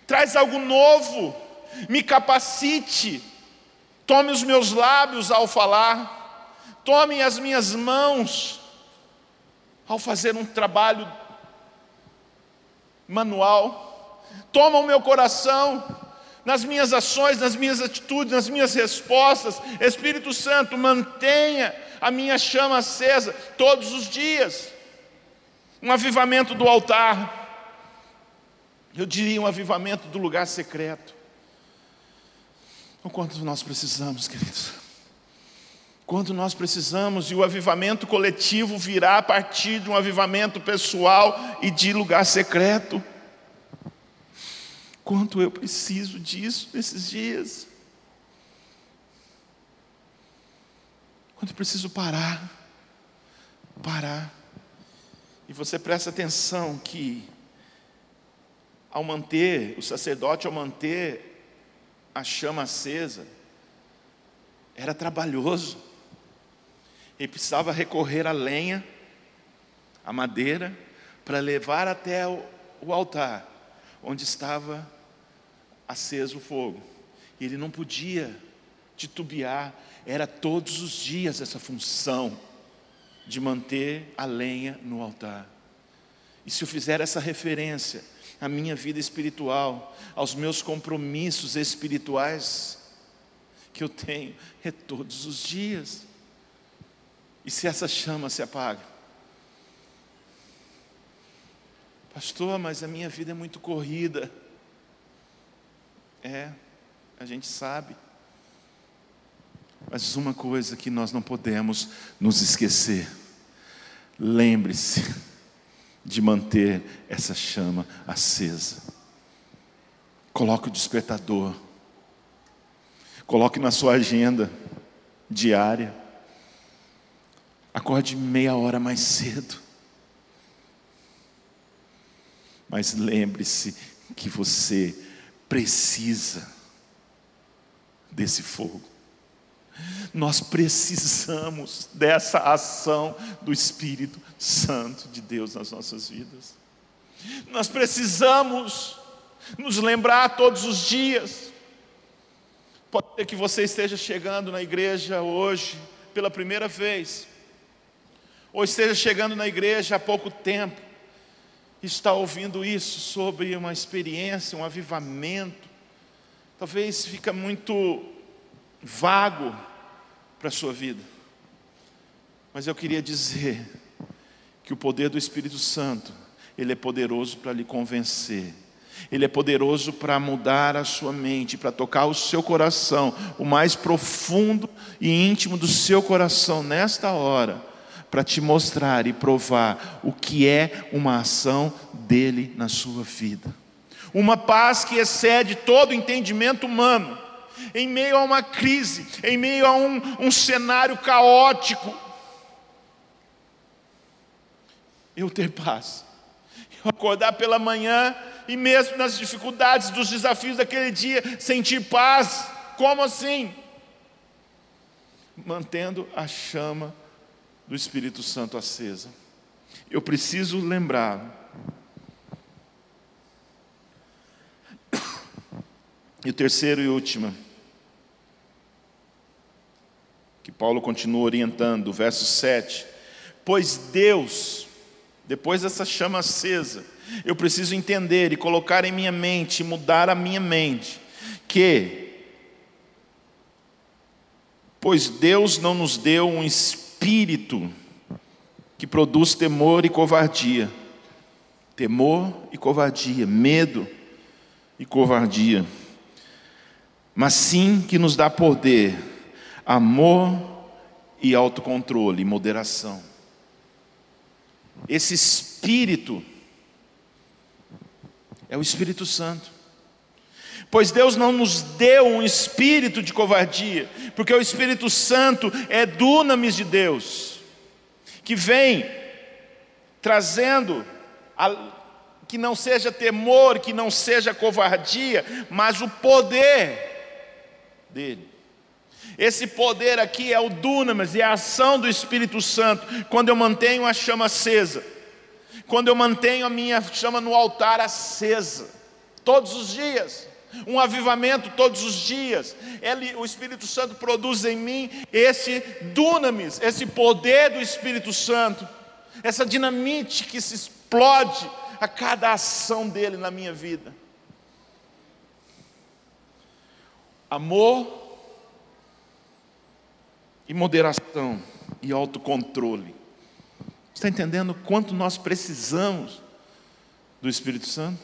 traz algo novo me capacite, tome os meus lábios ao falar, tome as minhas mãos ao fazer um trabalho manual, toma o meu coração nas minhas ações, nas minhas atitudes, nas minhas respostas. Espírito Santo, mantenha a minha chama acesa todos os dias. Um avivamento do altar. Eu diria um avivamento do lugar secreto. O quanto nós precisamos, queridos. Quanto nós precisamos, e o avivamento coletivo virá a partir de um avivamento pessoal e de lugar secreto. Quanto eu preciso disso nesses dias. Quanto eu preciso parar. Parar. E você presta atenção que, ao manter, o sacerdote, ao manter a chama acesa, era trabalhoso. Ele precisava recorrer à lenha, à madeira, para levar até o, altar, onde estava aceso o fogo. E ele não podia titubear, era todos os dias essa função de manter a lenha no altar. E se eu fizer essa referência, a minha vida espiritual, aos meus compromissos espirituais que eu tenho é todos os dias. E se essa chama se apaga? Pastor, mas a minha vida é muito corrida. É, a gente sabe. Mas uma coisa que nós não podemos nos esquecer: lembre-se de manter essa chama acesa. Coloque o despertador. Coloque na sua agenda diária. Acorde meia hora mais cedo. Mas lembre-se que você precisa desse fogo. Nós precisamos dessa ação do Espírito Santo de Deus nas nossas vidas. Nós precisamos nos lembrar todos os dias. Pode ser que você esteja chegando na igreja hoje pela primeira vez, ou esteja chegando na igreja há pouco tempo, está ouvindo isso sobre uma experiência, um avivamento. Talvez fica muito vago para a sua vida. Mas eu queria dizer que o poder do Espírito Santo, ele é poderoso para lhe convencer. Ele é poderoso para mudar a sua mente, para tocar o seu coração, o mais profundo e íntimo do seu coração nesta hora, para te mostrar e provar o que é uma ação dele na sua vida. Uma paz que excede todo entendimento humano em meio a uma crise, em meio a um, um cenário caótico, eu ter paz. Eu acordar pela manhã e mesmo nas dificuldades, dos desafios daquele dia, sentir paz. Como assim? Mantendo a chama do Espírito Santo acesa. Eu preciso lembrar E o terceiro e último, que Paulo continua orientando, verso 7. Pois Deus, depois dessa chama acesa, eu preciso entender e colocar em minha mente, mudar a minha mente, que, pois Deus não nos deu um espírito que produz temor e covardia, temor e covardia, medo e covardia, mas sim que nos dá poder, amor e autocontrole, moderação. Esse espírito é o Espírito Santo. Pois Deus não nos deu um espírito de covardia, porque o Espírito Santo é dunamis de Deus, que vem trazendo a, que não seja temor, que não seja covardia, mas o poder dele. Esse poder aqui é o dunamis, é a ação do Espírito Santo, quando eu mantenho a chama acesa quando eu mantenho a minha chama no altar acesa, todos os dias, um avivamento todos os dias, Ele, o Espírito Santo produz em mim esse dunamis, esse poder do Espírito Santo, essa dinamite que se explode a cada ação dele na minha vida. Amor e moderação e autocontrole Está entendendo quanto nós precisamos do Espírito Santo?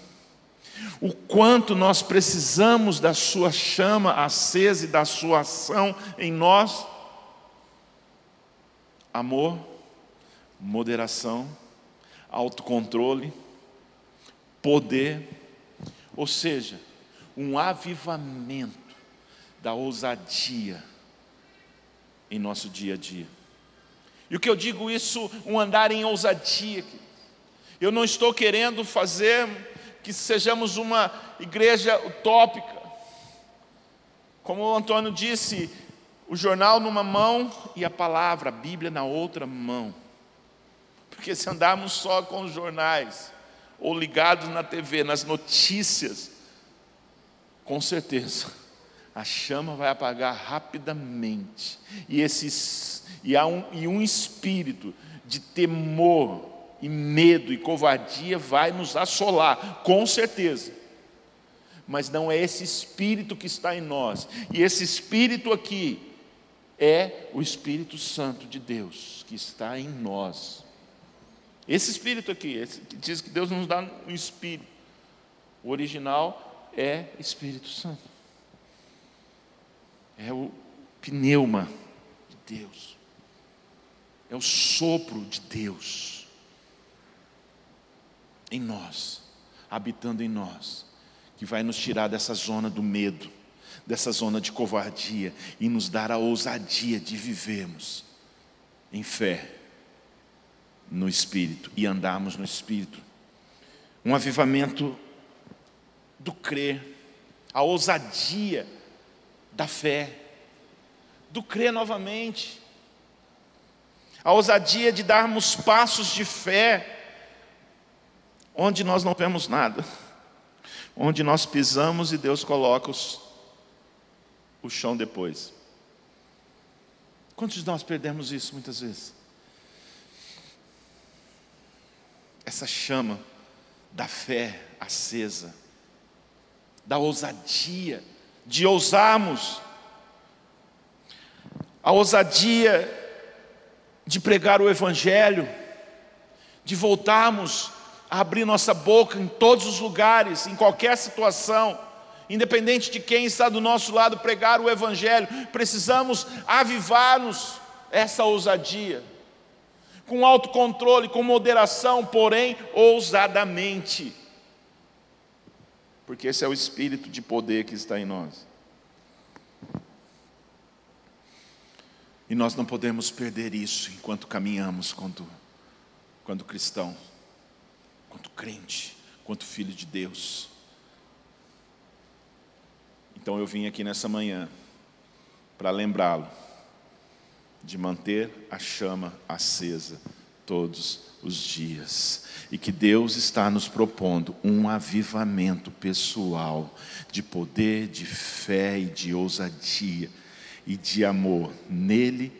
O quanto nós precisamos da Sua chama acesa e da Sua ação em nós? Amor, moderação, autocontrole, poder, ou seja, um avivamento da ousadia em nosso dia a dia. E o que eu digo isso, um andar em ousadia. Eu não estou querendo fazer que sejamos uma igreja utópica. Como o Antônio disse, o jornal numa mão e a palavra, a Bíblia na outra mão. Porque se andarmos só com os jornais, ou ligados na TV, nas notícias, com certeza, a chama vai apagar rapidamente. E esses e, há um, e um espírito de temor e medo e covardia vai nos assolar, com certeza. Mas não é esse espírito que está em nós, e esse espírito aqui é o Espírito Santo de Deus que está em nós. Esse espírito aqui, esse que diz que Deus nos dá um espírito, o original é Espírito Santo, é o pneuma de Deus. É o sopro de Deus em nós, habitando em nós, que vai nos tirar dessa zona do medo, dessa zona de covardia e nos dar a ousadia de vivermos em fé no Espírito e andarmos no Espírito. Um avivamento do crer, a ousadia da fé, do crer novamente a ousadia de darmos passos de fé onde nós não vemos nada, onde nós pisamos e Deus coloca os, o chão depois. Quantos de nós perdemos isso muitas vezes? Essa chama da fé acesa, da ousadia, de ousarmos, a ousadia de pregar o Evangelho, de voltarmos abrir nossa boca em todos os lugares, em qualquer situação, independente de quem está do nosso lado, pregar o Evangelho, precisamos avivar-nos essa ousadia, com autocontrole, com moderação, porém ousadamente, porque esse é o espírito de poder que está em nós. E nós não podemos perder isso enquanto caminhamos quanto, quanto cristão, quanto crente, quanto filho de Deus. Então eu vim aqui nessa manhã para lembrá-lo de manter a chama acesa todos os dias. E que Deus está nos propondo um avivamento pessoal de poder, de fé e de ousadia e de amor nele,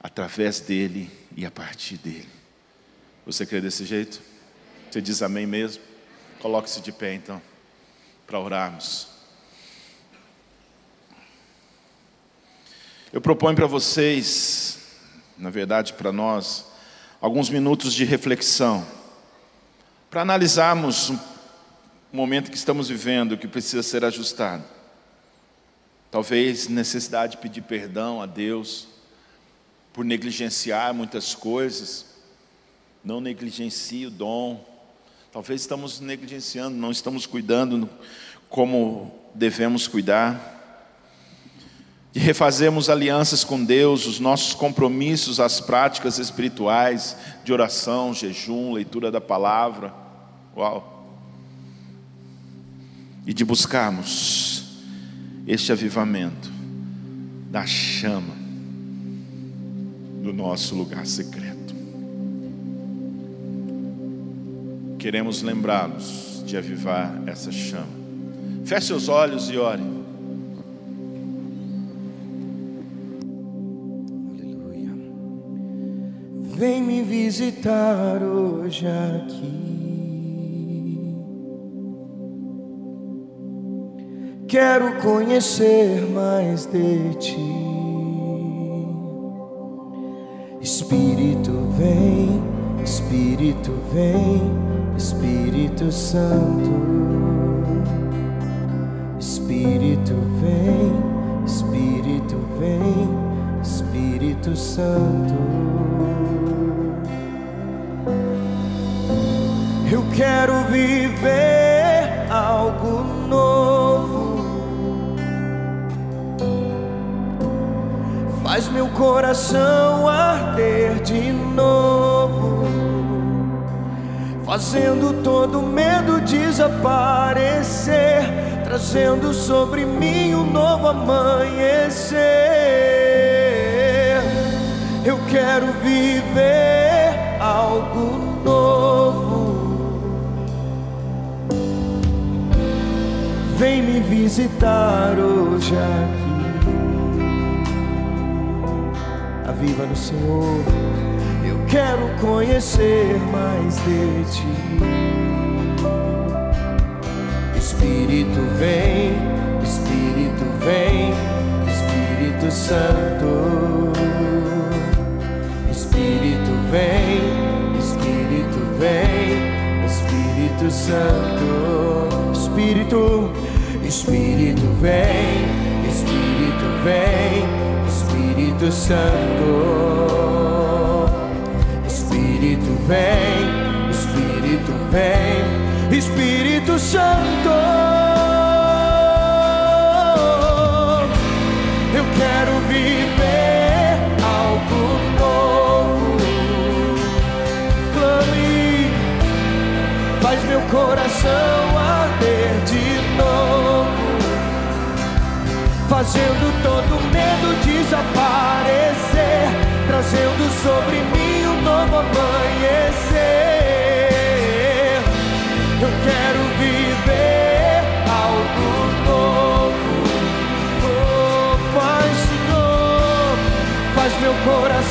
através dele e a partir dele. Você crê desse jeito? Você diz amém mesmo? Coloque-se de pé então, para orarmos. Eu proponho para vocês, na verdade para nós, alguns minutos de reflexão, para analisarmos o momento que estamos vivendo, que precisa ser ajustado. Talvez necessidade de pedir perdão a Deus por negligenciar muitas coisas, não negligencie o dom. Talvez estamos negligenciando, não estamos cuidando como devemos cuidar de refazermos alianças com Deus, os nossos compromissos, as práticas espirituais de oração, jejum, leitura da palavra. Uau! E de buscarmos este avivamento da chama do nosso lugar secreto. Queremos lembrá-los de avivar essa chama. Feche seus olhos e ore. Vem me visitar hoje aqui. Quero conhecer mais de ti. Espírito vem, Espírito vem, Espírito Santo. Espírito vem, Espírito vem, Espírito Santo. Eu quero viver algo novo. Faz meu coração arder de novo, fazendo todo medo desaparecer, trazendo sobre mim um novo amanhecer. Eu quero viver algo novo. Vem me visitar hoje aqui. Aviva no Senhor. Quero conhecer mais de ti. Espírito vem, Espírito vem, Espírito Santo. Espírito vem, Espírito vem, Espírito Santo. Espírito, Espírito vem, Espírito vem, Espírito Santo. Espírito vem, Espírito vem, Espírito Santo. Eu quero viver algo novo. Clame, faz meu coração arder de novo, fazendo todo medo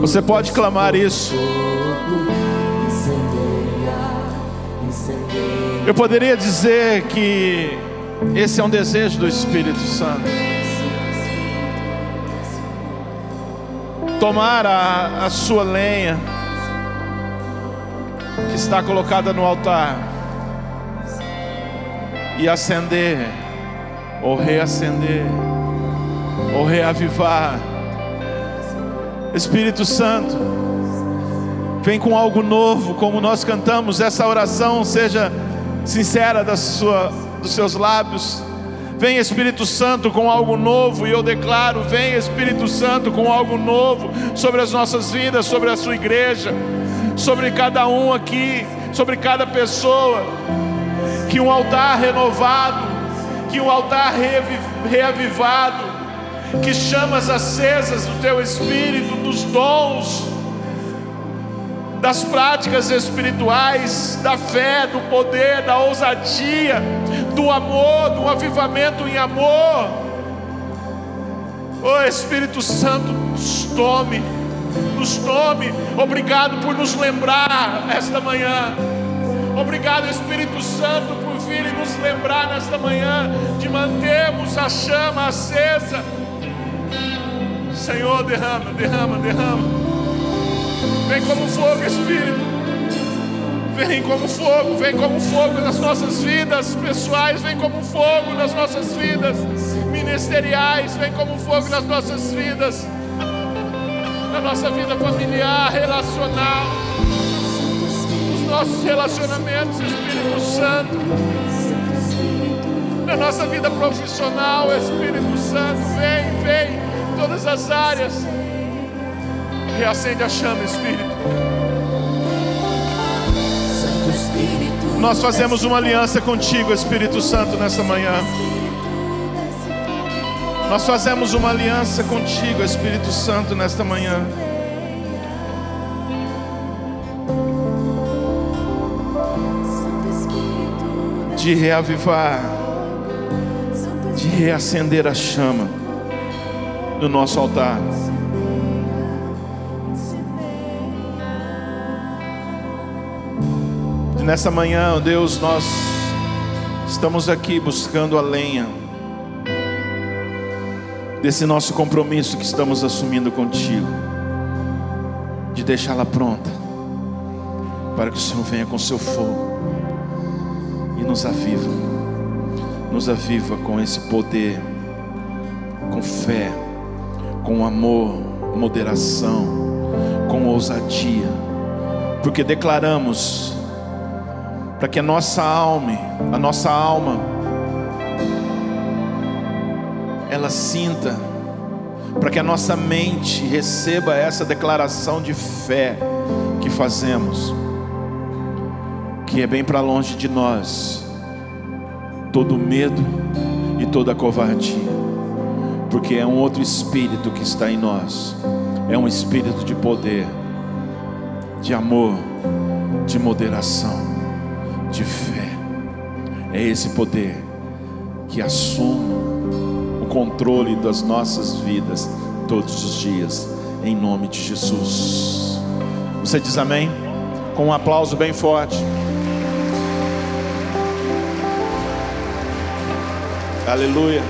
Você pode clamar isso. Eu poderia dizer que esse é um desejo do Espírito Santo. Tomar a, a sua lenha que está colocada no altar e acender, ou reacender, ou reavivar. Espírito Santo, vem com algo novo, como nós cantamos, essa oração seja sincera da sua, dos seus lábios. Vem Espírito Santo com algo novo, e eu declaro: vem Espírito Santo com algo novo sobre as nossas vidas, sobre a sua igreja, sobre cada um aqui, sobre cada pessoa. Que um altar renovado, que um altar reavivado, que chamas acesas do teu Espírito, dos dons, das práticas espirituais, da fé, do poder, da ousadia, do amor, do avivamento em amor. Oh Espírito Santo, nos tome, nos tome. Obrigado por nos lembrar esta manhã. Obrigado, Espírito Santo, por vir e nos lembrar nesta manhã de mantermos a chama acesa. Senhor, derrama, derrama, derrama. Vem como fogo, Espírito. Vem como fogo, vem como fogo nas nossas vidas pessoais, vem como fogo nas nossas vidas ministeriais, vem como fogo nas nossas vidas, na nossa vida familiar, relacional, nos nossos relacionamentos, Espírito Santo, na nossa vida profissional, Espírito Santo, vem, vem, todas as áreas. Reacende a chama, Espírito. Nós fazemos uma aliança contigo, Espírito Santo, nessa manhã. Nós fazemos uma aliança contigo, Espírito Santo, nesta manhã. De reavivar, de reacender a chama do nosso altar. nessa manhã, Deus, nós estamos aqui buscando a lenha desse nosso compromisso que estamos assumindo contigo, de deixá-la pronta, para que o Senhor venha com seu fogo e nos aviva, nos aviva com esse poder, com fé, com amor, moderação, com ousadia, porque declaramos para que a nossa alma, a nossa alma, ela sinta, para que a nossa mente receba essa declaração de fé que fazemos, que é bem para longe de nós todo medo e toda covardia, porque é um outro espírito que está em nós, é um espírito de poder, de amor, de moderação de fé. É esse poder que assume o controle das nossas vidas todos os dias, em nome de Jesus. Você diz amém? Com um aplauso bem forte. Aleluia.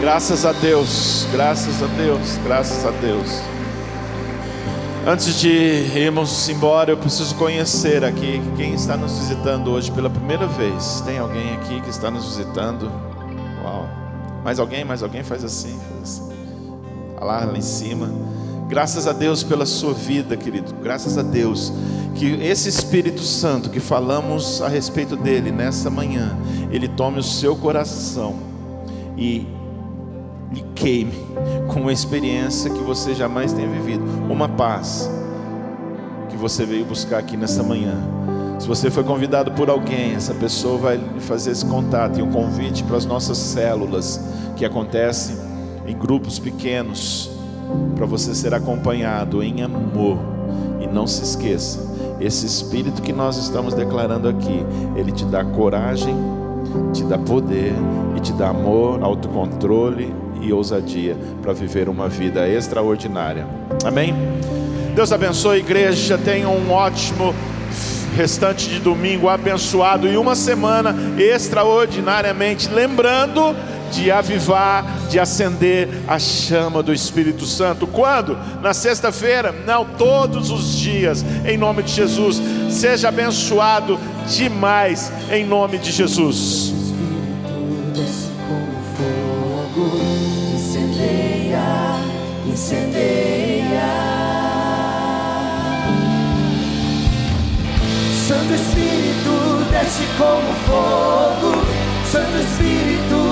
Graças a Deus, graças a Deus, graças a Deus. Antes de irmos embora, eu preciso conhecer aqui quem está nos visitando hoje pela primeira vez. Tem alguém aqui que está nos visitando? Uau! Mais alguém? Mais alguém faz assim? Faz assim. Lá, lá em cima. Graças a Deus pela sua vida, querido. Graças a Deus que esse Espírito Santo que falamos a respeito dele nessa manhã, ele tome o seu coração e lhe queime com uma experiência que você jamais tenha vivido, uma paz que você veio buscar aqui nessa manhã. Se você foi convidado por alguém, essa pessoa vai fazer esse contato e um convite para as nossas células que acontecem em grupos pequenos, para você ser acompanhado em amor. E não se esqueça, esse espírito que nós estamos declarando aqui, ele te dá coragem, te dá poder e te dá amor, autocontrole e ousadia para viver uma vida extraordinária. Amém? Deus abençoe a igreja, tenha um ótimo restante de domingo abençoado e uma semana extraordinariamente. Lembrando de avivar, de acender a chama do Espírito Santo. Quando? Na sexta-feira? Não, todos os dias, em nome de Jesus. Seja abençoado demais, em nome de Jesus. Incendeia, incendeia. Santo Espírito desce como fogo. Santo Espírito